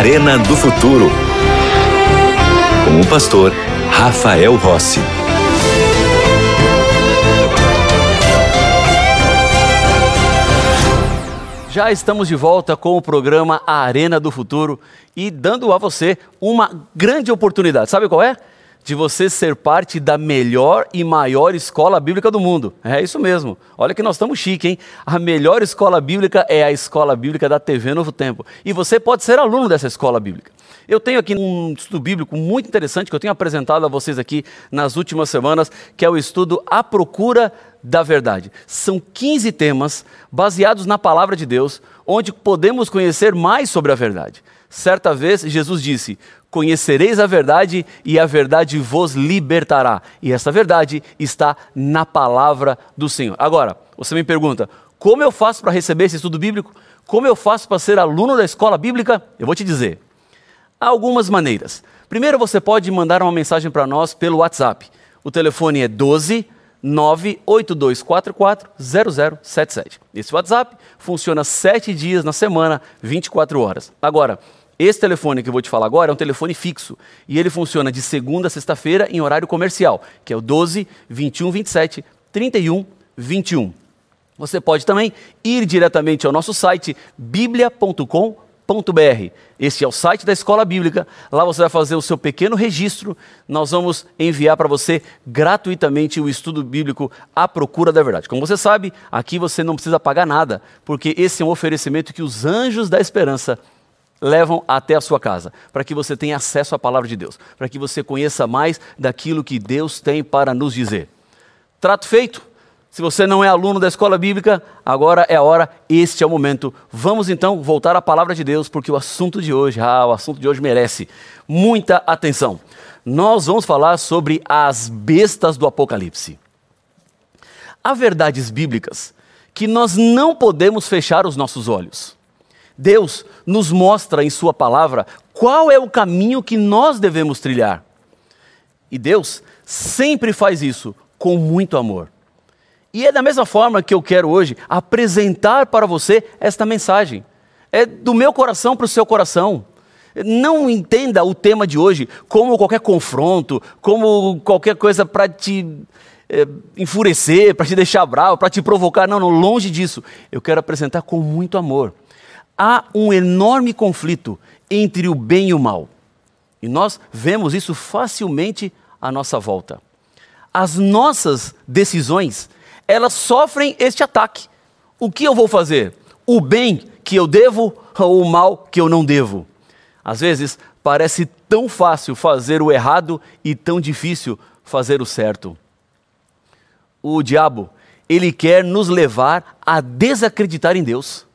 Arena do Futuro. Com o pastor Rafael Rossi. Já estamos de volta com o programa Arena do Futuro e dando a você uma grande oportunidade. Sabe qual é? De você ser parte da melhor e maior escola bíblica do mundo. É isso mesmo. Olha que nós estamos chique, hein? A melhor escola bíblica é a escola bíblica da TV Novo Tempo. E você pode ser aluno dessa escola bíblica. Eu tenho aqui um estudo bíblico muito interessante que eu tenho apresentado a vocês aqui nas últimas semanas, que é o estudo A Procura da Verdade. São 15 temas baseados na palavra de Deus, onde podemos conhecer mais sobre a verdade. Certa vez, Jesus disse: Conhecereis a verdade e a verdade vos libertará. E essa verdade está na palavra do Senhor. Agora, você me pergunta: como eu faço para receber esse estudo bíblico? Como eu faço para ser aluno da escola bíblica? Eu vou te dizer. Há algumas maneiras. Primeiro, você pode mandar uma mensagem para nós pelo WhatsApp. O telefone é 12 98244 0077. Esse WhatsApp funciona sete dias na semana, 24 horas. Agora, esse telefone que eu vou te falar agora é um telefone fixo e ele funciona de segunda a sexta-feira em horário comercial, que é o 12 21 27 31 21. Você pode também ir diretamente ao nosso site biblia.com.br br. Esse é o site da Escola Bíblica. Lá você vai fazer o seu pequeno registro. Nós vamos enviar para você gratuitamente o estudo bíblico à procura da verdade. Como você sabe, aqui você não precisa pagar nada, porque esse é um oferecimento que os anjos da esperança levam até a sua casa, para que você tenha acesso à palavra de Deus, para que você conheça mais daquilo que Deus tem para nos dizer. Trato feito? Se você não é aluno da escola bíblica, agora é a hora, este é o momento. Vamos então voltar à palavra de Deus, porque o assunto de hoje, ah, o assunto de hoje merece muita atenção. Nós vamos falar sobre as bestas do Apocalipse. Há verdades bíblicas que nós não podemos fechar os nossos olhos. Deus nos mostra em Sua palavra qual é o caminho que nós devemos trilhar. E Deus sempre faz isso com muito amor. E é da mesma forma que eu quero hoje apresentar para você esta mensagem. É do meu coração para o seu coração. Não entenda o tema de hoje como qualquer confronto, como qualquer coisa para te é, enfurecer, para te deixar bravo, para te provocar. Não, não, longe disso. Eu quero apresentar com muito amor. Há um enorme conflito entre o bem e o mal. E nós vemos isso facilmente à nossa volta. As nossas decisões elas sofrem este ataque. O que eu vou fazer? O bem que eu devo ou o mal que eu não devo? Às vezes parece tão fácil fazer o errado e tão difícil fazer o certo. O diabo, ele quer nos levar a desacreditar em Deus.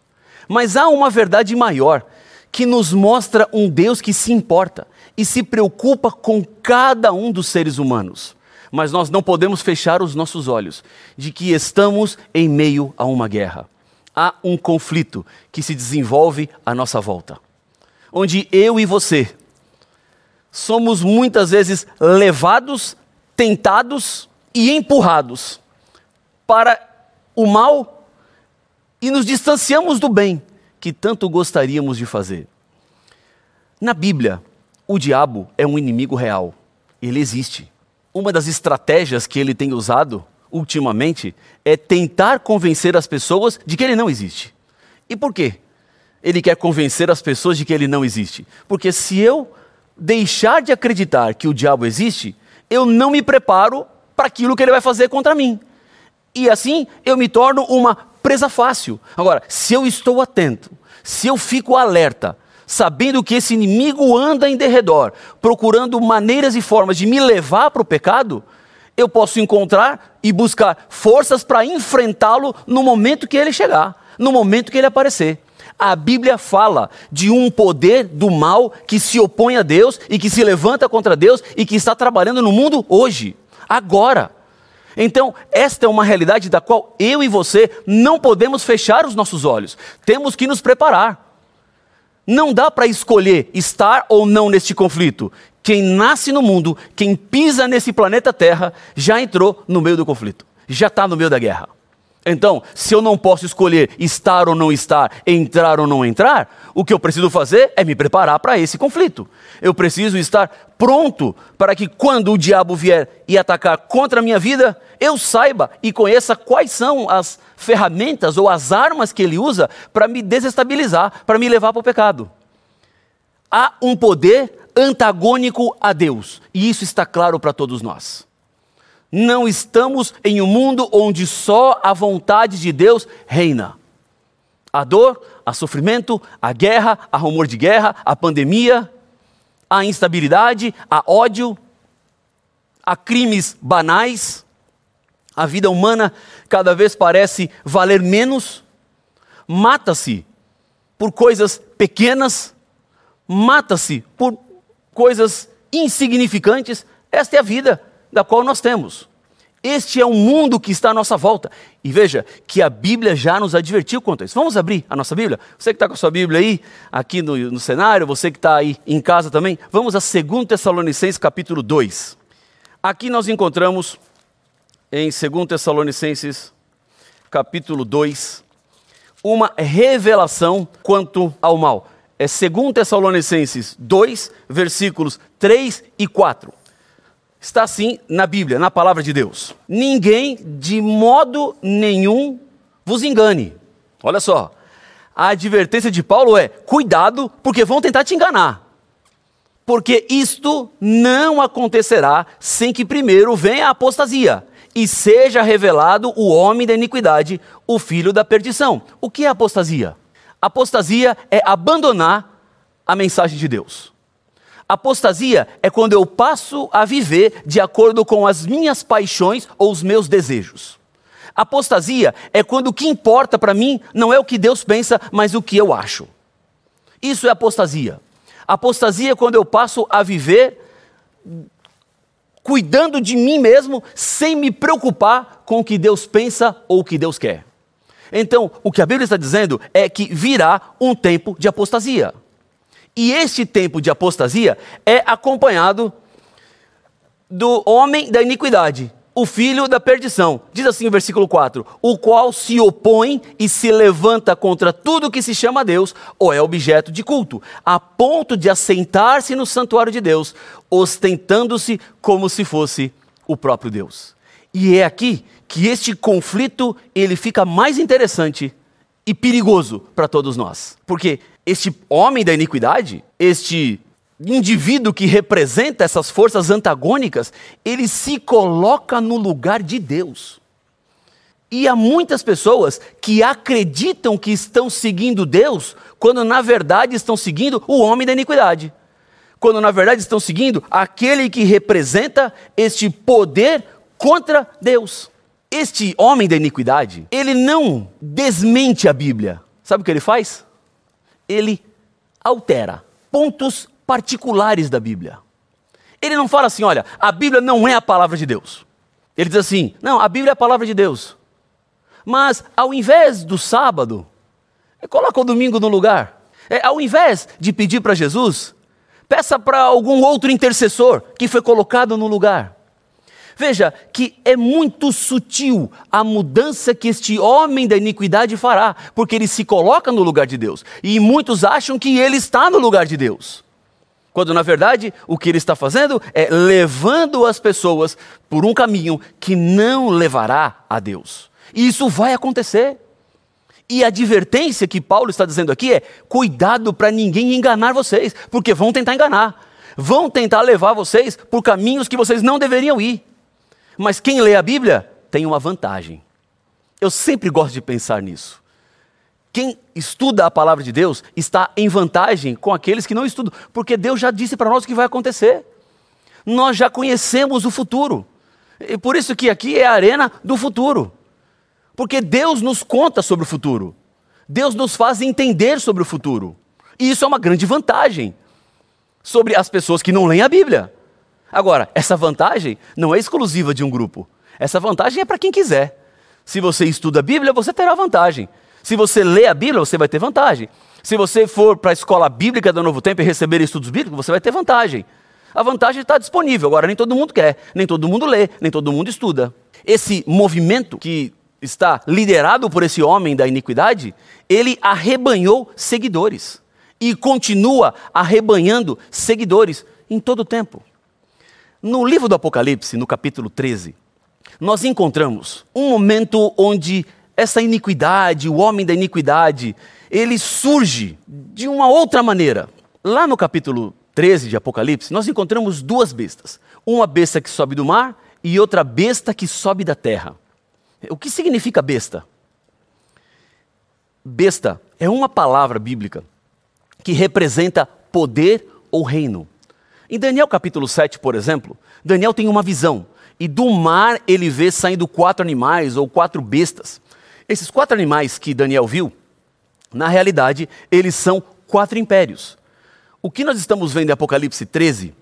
Mas há uma verdade maior que nos mostra um Deus que se importa e se preocupa com cada um dos seres humanos mas nós não podemos fechar os nossos olhos de que estamos em meio a uma guerra. Há um conflito que se desenvolve à nossa volta, onde eu e você somos muitas vezes levados, tentados e empurrados para o mal e nos distanciamos do bem que tanto gostaríamos de fazer. Na Bíblia, o diabo é um inimigo real, ele existe uma das estratégias que ele tem usado ultimamente é tentar convencer as pessoas de que ele não existe. E por quê? Ele quer convencer as pessoas de que ele não existe. Porque se eu deixar de acreditar que o diabo existe, eu não me preparo para aquilo que ele vai fazer contra mim. E assim eu me torno uma presa fácil. Agora, se eu estou atento, se eu fico alerta, sabendo que esse inimigo anda em derredor, procurando maneiras e formas de me levar para o pecado, eu posso encontrar e buscar forças para enfrentá-lo no momento que ele chegar, no momento que ele aparecer. A Bíblia fala de um poder do mal que se opõe a Deus e que se levanta contra Deus e que está trabalhando no mundo hoje, agora. Então, esta é uma realidade da qual eu e você não podemos fechar os nossos olhos. Temos que nos preparar. Não dá para escolher estar ou não neste conflito. Quem nasce no mundo, quem pisa nesse planeta Terra, já entrou no meio do conflito, já está no meio da guerra. Então, se eu não posso escolher estar ou não estar, entrar ou não entrar, o que eu preciso fazer é me preparar para esse conflito. Eu preciso estar pronto para que quando o diabo vier e atacar contra a minha vida, eu saiba e conheça quais são as ferramentas ou as armas que ele usa para me desestabilizar, para me levar para o pecado. Há um poder antagônico a Deus, e isso está claro para todos nós. Não estamos em um mundo onde só a vontade de Deus reina. A dor, a sofrimento, a guerra, a rumor de guerra, a pandemia, a instabilidade, a ódio, a crimes banais. A vida humana cada vez parece valer menos. Mata-se por coisas pequenas, mata-se por coisas insignificantes. Esta é a vida da qual nós temos. Este é o mundo que está à nossa volta. E veja que a Bíblia já nos advertiu quanto a isso. Vamos abrir a nossa Bíblia? Você que está com a sua Bíblia aí, aqui no, no cenário, você que está aí em casa também, vamos a 2 Tessalonicenses capítulo 2. Aqui nós encontramos, em 2 Tessalonicenses capítulo 2, uma revelação quanto ao mal. É 2 Tessalonicenses 2, versículos 3 e 4 está assim na Bíblia, na palavra de Deus. Ninguém de modo nenhum vos engane. Olha só, a advertência de Paulo é: cuidado, porque vão tentar te enganar. Porque isto não acontecerá sem que primeiro venha a apostasia e seja revelado o homem da iniquidade, o filho da perdição. O que é apostasia? Apostasia é abandonar a mensagem de Deus. Apostasia é quando eu passo a viver de acordo com as minhas paixões ou os meus desejos. Apostasia é quando o que importa para mim não é o que Deus pensa, mas o que eu acho. Isso é apostasia. Apostasia é quando eu passo a viver cuidando de mim mesmo, sem me preocupar com o que Deus pensa ou o que Deus quer. Então, o que a Bíblia está dizendo é que virá um tempo de apostasia. E este tempo de apostasia é acompanhado do homem da iniquidade, o filho da perdição. Diz assim o versículo 4: O qual se opõe e se levanta contra tudo que se chama Deus ou é objeto de culto, a ponto de assentar-se no santuário de Deus, ostentando-se como se fosse o próprio Deus. E é aqui que este conflito ele fica mais interessante e perigoso para todos nós. Porque este homem da iniquidade, este indivíduo que representa essas forças antagônicas, ele se coloca no lugar de Deus. E há muitas pessoas que acreditam que estão seguindo Deus, quando na verdade estão seguindo o homem da iniquidade. Quando na verdade estão seguindo aquele que representa este poder contra Deus. Este homem da iniquidade, ele não desmente a Bíblia. Sabe o que ele faz? ele altera pontos particulares da Bíblia. Ele não fala assim, olha, a Bíblia não é a palavra de Deus. Ele diz assim, não, a Bíblia é a palavra de Deus. Mas ao invés do sábado, coloca o domingo no lugar. É, ao invés de pedir para Jesus, peça para algum outro intercessor que foi colocado no lugar. Veja que é muito sutil a mudança que este homem da iniquidade fará, porque ele se coloca no lugar de Deus. E muitos acham que ele está no lugar de Deus. Quando na verdade o que ele está fazendo é levando as pessoas por um caminho que não levará a Deus. E isso vai acontecer. E a advertência que Paulo está dizendo aqui é: cuidado para ninguém enganar vocês, porque vão tentar enganar. Vão tentar levar vocês por caminhos que vocês não deveriam ir. Mas quem lê a Bíblia tem uma vantagem. Eu sempre gosto de pensar nisso. Quem estuda a palavra de Deus está em vantagem com aqueles que não estudam, porque Deus já disse para nós o que vai acontecer. Nós já conhecemos o futuro. E por isso que aqui é a arena do futuro. Porque Deus nos conta sobre o futuro. Deus nos faz entender sobre o futuro. E isso é uma grande vantagem sobre as pessoas que não leem a Bíblia. Agora, essa vantagem não é exclusiva de um grupo. Essa vantagem é para quem quiser. Se você estuda a Bíblia, você terá vantagem. Se você lê a Bíblia, você vai ter vantagem. Se você for para a escola bíblica do Novo Tempo e receber estudos bíblicos, você vai ter vantagem. A vantagem está disponível, agora nem todo mundo quer, nem todo mundo lê, nem todo mundo estuda. Esse movimento que está liderado por esse homem da iniquidade, ele arrebanhou seguidores e continua arrebanhando seguidores em todo o tempo. No livro do Apocalipse, no capítulo 13, nós encontramos um momento onde essa iniquidade, o homem da iniquidade, ele surge de uma outra maneira. Lá no capítulo 13 de Apocalipse, nós encontramos duas bestas. Uma besta que sobe do mar e outra besta que sobe da terra. O que significa besta? Besta é uma palavra bíblica que representa poder ou reino. Em Daniel capítulo 7, por exemplo, Daniel tem uma visão e do mar ele vê saindo quatro animais ou quatro bestas. Esses quatro animais que Daniel viu, na realidade, eles são quatro impérios. O que nós estamos vendo em Apocalipse 13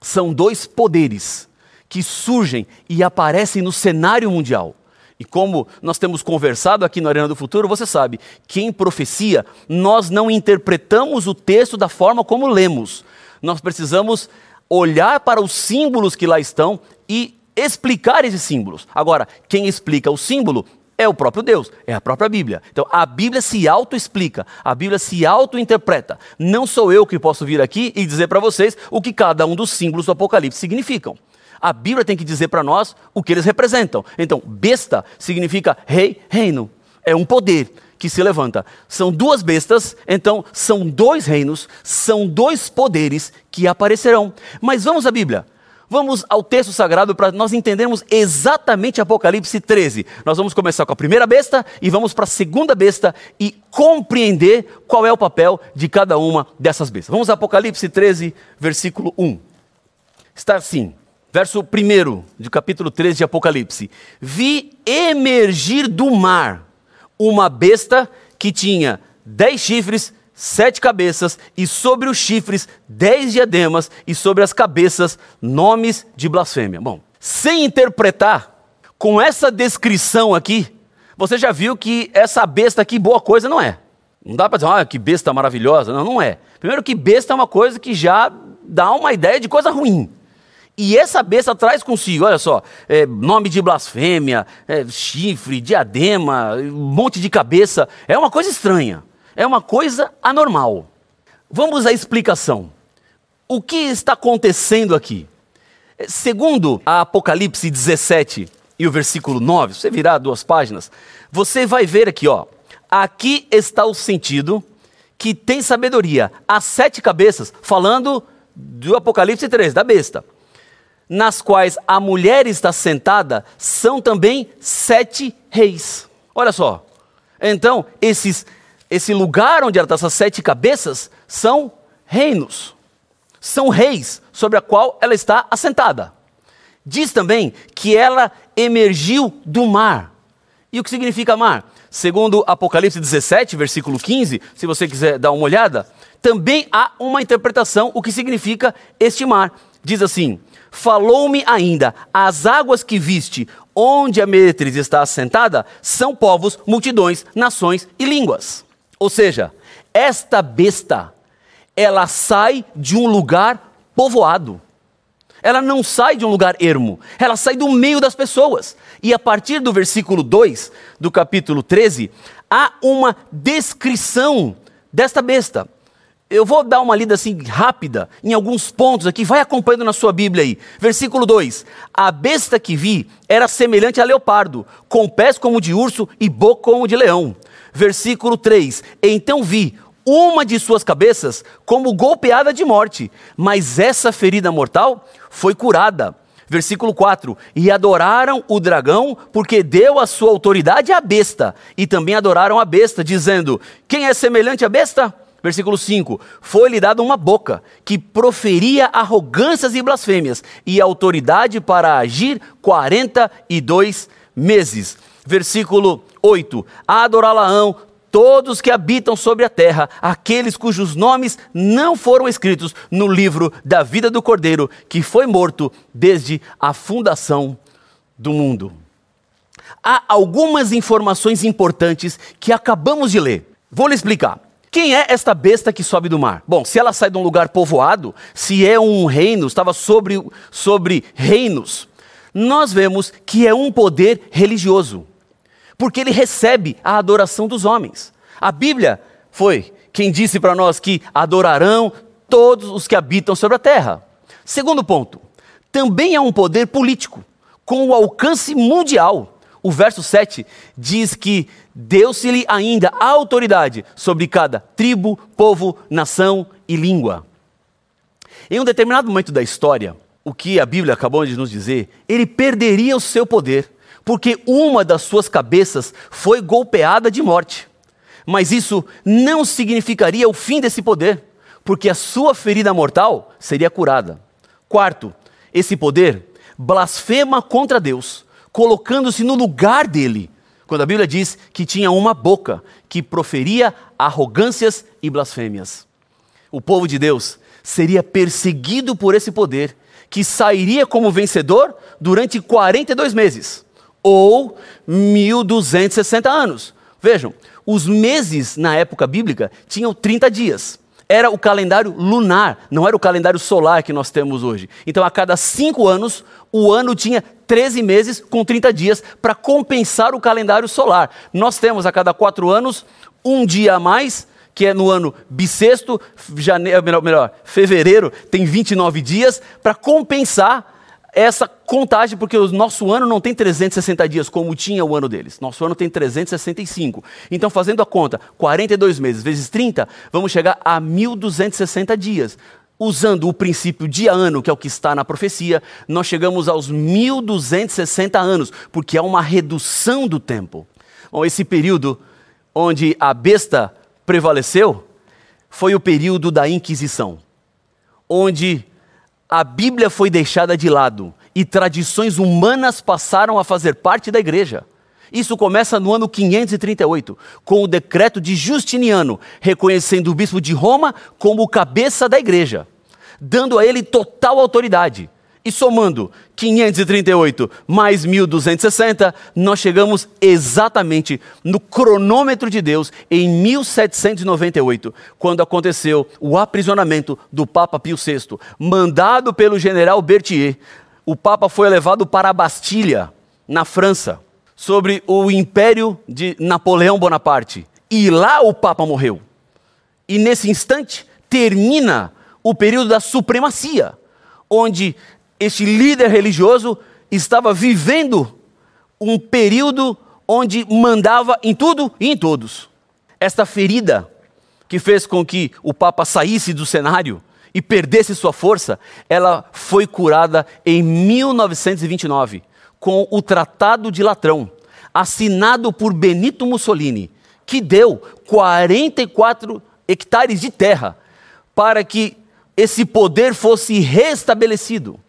são dois poderes que surgem e aparecem no cenário mundial. E como nós temos conversado aqui no Arena do Futuro, você sabe que em profecia nós não interpretamos o texto da forma como lemos. Nós precisamos olhar para os símbolos que lá estão e explicar esses símbolos. Agora, quem explica o símbolo é o próprio Deus, é a própria Bíblia. Então a Bíblia se auto-explica, a Bíblia se auto-interpreta. Não sou eu que posso vir aqui e dizer para vocês o que cada um dos símbolos do Apocalipse significam. A Bíblia tem que dizer para nós o que eles representam. Então, besta significa rei, reino. É um poder que se levanta. São duas bestas, então são dois reinos, são dois poderes que aparecerão. Mas vamos à Bíblia. Vamos ao texto sagrado para nós entendermos exatamente Apocalipse 13. Nós vamos começar com a primeira besta e vamos para a segunda besta e compreender qual é o papel de cada uma dessas bestas. Vamos a Apocalipse 13, versículo 1. Está assim: verso 1 de capítulo 13 de Apocalipse: Vi emergir do mar uma besta que tinha dez chifres, sete cabeças, e sobre os chifres dez diademas, e sobre as cabeças nomes de blasfêmia. Bom, sem interpretar, com essa descrição aqui, você já viu que essa besta aqui, boa coisa não é. Não dá para dizer, ah, que besta maravilhosa. Não, não é. Primeiro que besta é uma coisa que já dá uma ideia de coisa ruim. E essa besta traz consigo, olha só, é, nome de blasfêmia, é, chifre, diadema, um monte de cabeça. É uma coisa estranha. É uma coisa anormal. Vamos à explicação. O que está acontecendo aqui? Segundo a Apocalipse 17 e o versículo 9, você virar duas páginas, você vai ver aqui, ó. Aqui está o sentido que tem sabedoria. As sete cabeças, falando do Apocalipse 3, da besta nas quais a mulher está sentada são também sete reis. Olha só. Então, esses, esse lugar onde ela está, essas sete cabeças, são reinos. São reis sobre a qual ela está assentada. Diz também que ela emergiu do mar. E o que significa mar? Segundo Apocalipse 17, versículo 15, se você quiser dar uma olhada, também há uma interpretação o que significa este mar. Diz assim: Falou-me ainda: as águas que viste, onde a meretriz está assentada, são povos, multidões, nações e línguas. Ou seja, esta besta, ela sai de um lugar povoado. Ela não sai de um lugar ermo, ela sai do meio das pessoas. E a partir do versículo 2 do capítulo 13, há uma descrição desta besta. Eu vou dar uma lida assim rápida em alguns pontos aqui, vai acompanhando na sua Bíblia aí. Versículo 2: A besta que vi era semelhante a leopardo, com pés como de urso e boca como de leão. Versículo 3: Então vi uma de suas cabeças como golpeada de morte, mas essa ferida mortal foi curada. Versículo 4: E adoraram o dragão, porque deu a sua autoridade à besta, e também adoraram a besta, dizendo: Quem é semelhante à besta? Versículo 5: Foi-lhe dada uma boca que proferia arrogâncias e blasfêmias, e autoridade para agir 42 meses. Versículo 8: Adorá-la-ão todos que habitam sobre a terra, aqueles cujos nomes não foram escritos no livro da vida do Cordeiro, que foi morto desde a fundação do mundo. Há algumas informações importantes que acabamos de ler. Vou lhe explicar. Quem é esta besta que sobe do mar? Bom, se ela sai de um lugar povoado, se é um reino, estava sobre, sobre reinos, nós vemos que é um poder religioso. Porque ele recebe a adoração dos homens. A Bíblia foi quem disse para nós que adorarão todos os que habitam sobre a terra. Segundo ponto, também é um poder político, com o alcance mundial. O verso 7 diz que deu-se-lhe ainda autoridade sobre cada tribo, povo, nação e língua. Em um determinado momento da história, o que a Bíblia acabou de nos dizer, ele perderia o seu poder, porque uma das suas cabeças foi golpeada de morte. Mas isso não significaria o fim desse poder, porque a sua ferida mortal seria curada. Quarto, esse poder blasfema contra Deus, colocando-se no lugar dele, quando a Bíblia diz que tinha uma boca que proferia arrogâncias e blasfêmias. O povo de Deus seria perseguido por esse poder, que sairia como vencedor durante 42 meses, ou 1260 anos. Vejam, os meses na época bíblica tinham 30 dias era o calendário lunar, não era o calendário solar que nós temos hoje. Então, a cada cinco anos, o ano tinha 13 meses com 30 dias para compensar o calendário solar. Nós temos a cada quatro anos um dia a mais, que é no ano bissexto, janeiro, melhor, melhor fevereiro tem 29 dias, para compensar essa contagem, porque o nosso ano não tem 360 dias como tinha o ano deles. Nosso ano tem 365. Então, fazendo a conta, 42 meses vezes 30, vamos chegar a 1260 dias. Usando o princípio dia-ano, que é o que está na profecia, nós chegamos aos 1260 anos, porque é uma redução do tempo. Bom, esse período onde a besta prevaleceu foi o período da Inquisição, onde a Bíblia foi deixada de lado e tradições humanas passaram a fazer parte da igreja. Isso começa no ano 538, com o decreto de Justiniano, reconhecendo o bispo de Roma como cabeça da igreja, dando a ele total autoridade. E somando 538 mais 1260, nós chegamos exatamente no cronômetro de Deus em 1798, quando aconteceu o aprisionamento do Papa Pio VI, mandado pelo general Berthier. O Papa foi levado para a Bastilha, na França, sobre o império de Napoleão Bonaparte. E lá o Papa morreu. E nesse instante termina o período da supremacia, onde este líder religioso estava vivendo um período onde mandava em tudo e em todos. Esta ferida que fez com que o Papa saísse do cenário e perdesse sua força, ela foi curada em 1929 com o Tratado de Latrão, assinado por Benito Mussolini, que deu 44 hectares de terra para que esse poder fosse restabelecido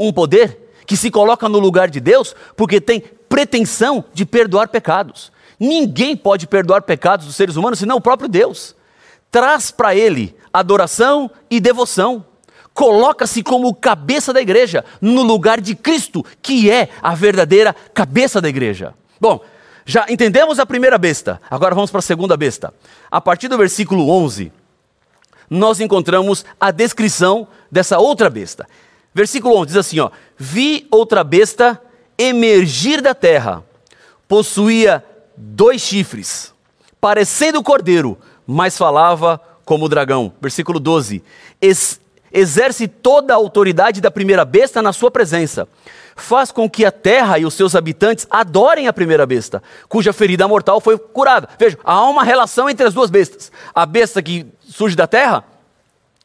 um poder que se coloca no lugar de Deus porque tem pretensão de perdoar pecados. Ninguém pode perdoar pecados dos seres humanos senão o próprio Deus. Traz para ele adoração e devoção. Coloca-se como cabeça da igreja, no lugar de Cristo, que é a verdadeira cabeça da igreja. Bom, já entendemos a primeira besta, agora vamos para a segunda besta. A partir do versículo 11, nós encontramos a descrição dessa outra besta. Versículo 11 diz assim: ó, Vi outra besta emergir da terra, possuía dois chifres, parecendo cordeiro, mas falava como dragão. Versículo 12: Ex exerce toda a autoridade da primeira besta na sua presença. Faz com que a terra e os seus habitantes adorem a primeira besta, cuja ferida mortal foi curada. Veja, há uma relação entre as duas bestas. A besta que surge da terra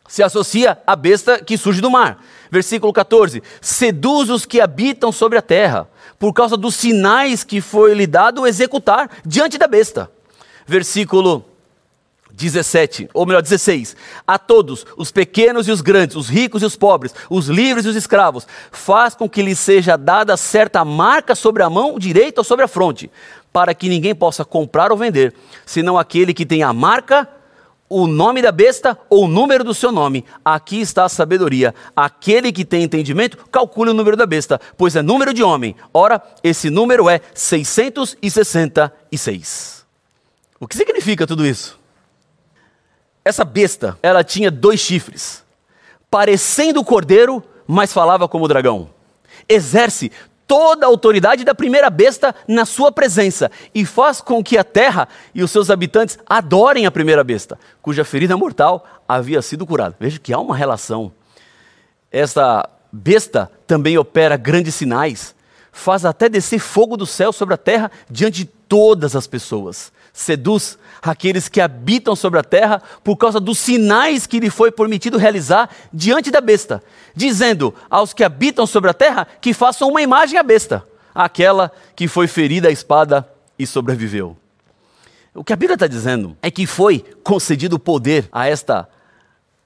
se associa à besta que surge do mar. Versículo 14: Seduz os que habitam sobre a terra, por causa dos sinais que foi lhe dado executar diante da besta. Versículo 17, ou melhor, 16. A todos, os pequenos e os grandes, os ricos e os pobres, os livres e os escravos, faz com que lhes seja dada certa marca sobre a mão direita ou sobre a fronte, para que ninguém possa comprar ou vender, senão aquele que tem a marca o nome da besta ou o número do seu nome. Aqui está a sabedoria. Aquele que tem entendimento, calcule o número da besta, pois é número de homem. Ora, esse número é 666. O que significa tudo isso? Essa besta, ela tinha dois chifres, parecendo o cordeiro, mas falava como o dragão. Exerce toda a autoridade da primeira besta na sua presença e faz com que a terra e os seus habitantes adorem a primeira besta, cuja ferida mortal havia sido curada. Veja que há uma relação. Esta besta também opera grandes sinais, faz até descer fogo do céu sobre a terra diante de todas as pessoas. Seduz aqueles que habitam sobre a terra por causa dos sinais que lhe foi permitido realizar diante da besta, dizendo aos que habitam sobre a terra que façam uma imagem à besta, aquela que foi ferida à espada e sobreviveu. O que a Bíblia está dizendo é que foi concedido poder a esta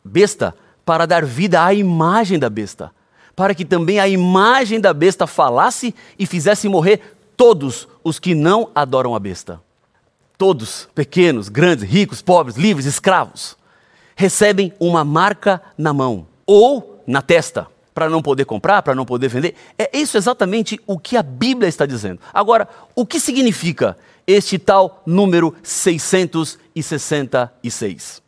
besta para dar vida à imagem da besta, para que também a imagem da besta falasse e fizesse morrer todos os que não adoram a besta. Todos, pequenos, grandes, ricos, pobres, livres, escravos, recebem uma marca na mão ou na testa para não poder comprar, para não poder vender. É isso exatamente o que a Bíblia está dizendo. Agora, o que significa este tal número 666?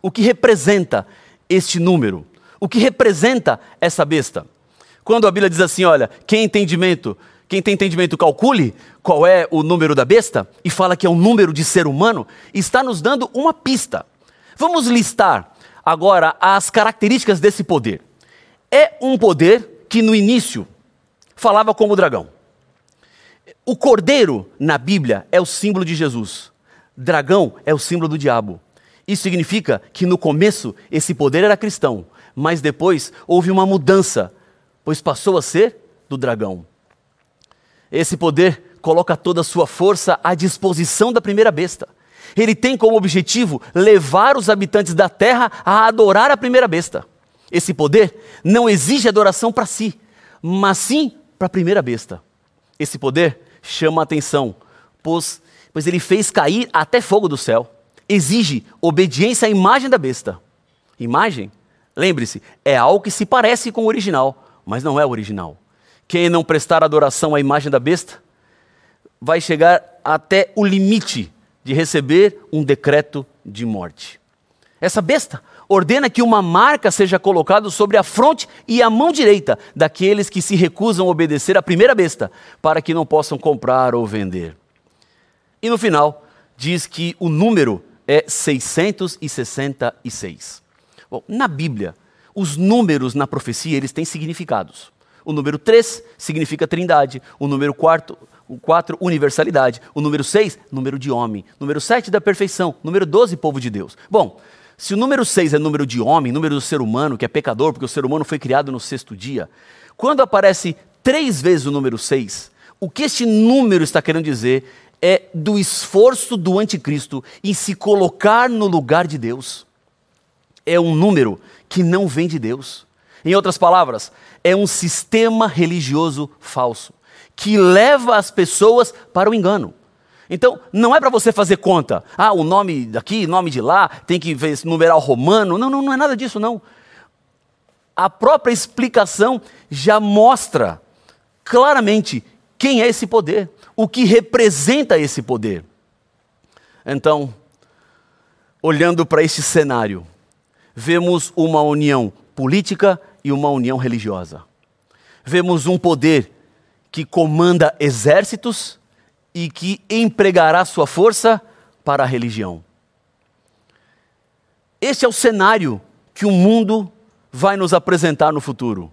O que representa este número? O que representa essa besta? Quando a Bíblia diz assim, olha, quem entendimento, quem tem entendimento, calcule qual é o número da besta e fala que é um número de ser humano, está nos dando uma pista. Vamos listar agora as características desse poder. É um poder que no início falava como dragão. O cordeiro na Bíblia é o símbolo de Jesus. Dragão é o símbolo do diabo. Isso significa que no começo esse poder era cristão, mas depois houve uma mudança, pois passou a ser do dragão. Esse poder coloca toda a sua força à disposição da primeira besta. Ele tem como objetivo levar os habitantes da terra a adorar a primeira besta. Esse poder não exige adoração para si, mas sim para a primeira besta. Esse poder chama a atenção, pois, pois ele fez cair até fogo do céu. Exige obediência à imagem da besta. Imagem, lembre-se, é algo que se parece com o original, mas não é o original. Quem não prestar adoração à imagem da besta vai chegar até o limite de receber um decreto de morte. Essa besta ordena que uma marca seja colocada sobre a fronte e a mão direita daqueles que se recusam a obedecer à primeira besta, para que não possam comprar ou vender. E no final, diz que o número é 666. Bom, na Bíblia, os números na profecia, eles têm significados. O número 3 significa trindade. O número 4, o 4 universalidade. O número 6, número de homem. Número 7, da perfeição. Número 12, povo de Deus. Bom, se o número 6 é número de homem, número do ser humano, que é pecador, porque o ser humano foi criado no sexto dia, quando aparece três vezes o número 6, o que este número está querendo dizer é do esforço do anticristo em se colocar no lugar de Deus. É um número que não vem de Deus. Em outras palavras, é um sistema religioso falso que leva as pessoas para o engano. Então, não é para você fazer conta. Ah, o nome daqui, nome de lá, tem que ver numeral romano. Não, não, não é nada disso, não. A própria explicação já mostra claramente quem é esse poder, o que representa esse poder. Então, olhando para este cenário, vemos uma união política e uma união religiosa. Vemos um poder que comanda exércitos e que empregará sua força para a religião. Este é o cenário que o mundo vai nos apresentar no futuro.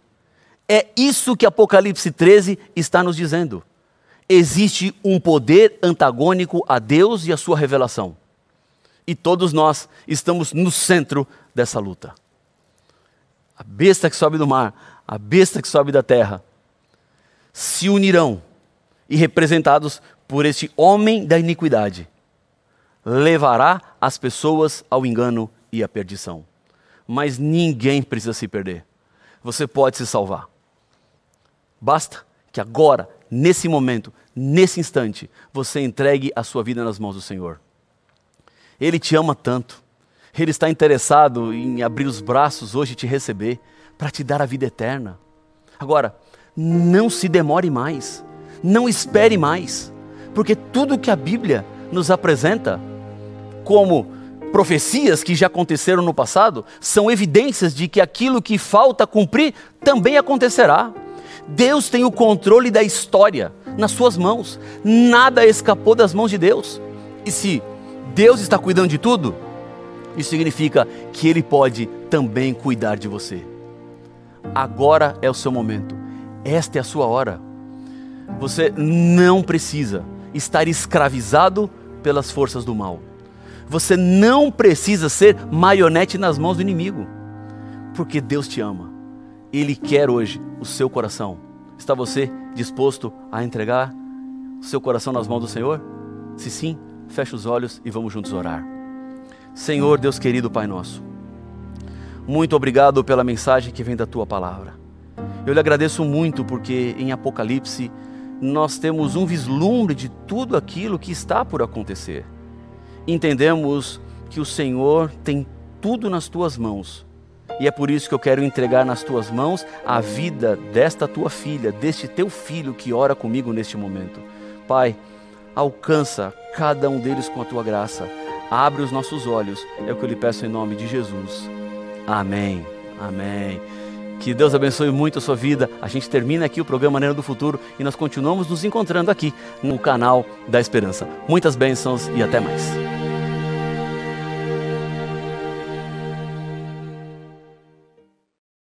É isso que Apocalipse 13 está nos dizendo. Existe um poder antagônico a Deus e a sua revelação. E todos nós estamos no centro dessa luta a besta que sobe do mar, a besta que sobe da terra, se unirão e representados por este homem da iniquidade, levará as pessoas ao engano e à perdição. Mas ninguém precisa se perder. Você pode se salvar. Basta que agora, nesse momento, nesse instante, você entregue a sua vida nas mãos do Senhor. Ele te ama tanto ele está interessado em abrir os braços hoje e te receber para te dar a vida eterna. Agora, não se demore mais, não espere mais, porque tudo que a Bíblia nos apresenta como profecias que já aconteceram no passado são evidências de que aquilo que falta cumprir também acontecerá. Deus tem o controle da história nas suas mãos. Nada escapou das mãos de Deus. E se Deus está cuidando de tudo, isso significa que Ele pode também cuidar de você. Agora é o seu momento. Esta é a sua hora. Você não precisa estar escravizado pelas forças do mal. Você não precisa ser marionete nas mãos do inimigo, porque Deus te ama. Ele quer hoje o seu coração. Está você disposto a entregar o seu coração nas mãos do Senhor? Se sim, feche os olhos e vamos juntos orar. Senhor, Deus querido, Pai nosso, muito obrigado pela mensagem que vem da tua palavra. Eu lhe agradeço muito porque em Apocalipse nós temos um vislumbre de tudo aquilo que está por acontecer. Entendemos que o Senhor tem tudo nas tuas mãos. E é por isso que eu quero entregar nas tuas mãos a vida desta tua filha, deste teu filho que ora comigo neste momento. Pai, alcança cada um deles com a tua graça Abre os nossos olhos, é o que eu lhe peço em nome de Jesus. Amém. Amém. Que Deus abençoe muito a sua vida. A gente termina aqui o programa Maneira do Futuro e nós continuamos nos encontrando aqui no canal da Esperança. Muitas bênçãos e até mais.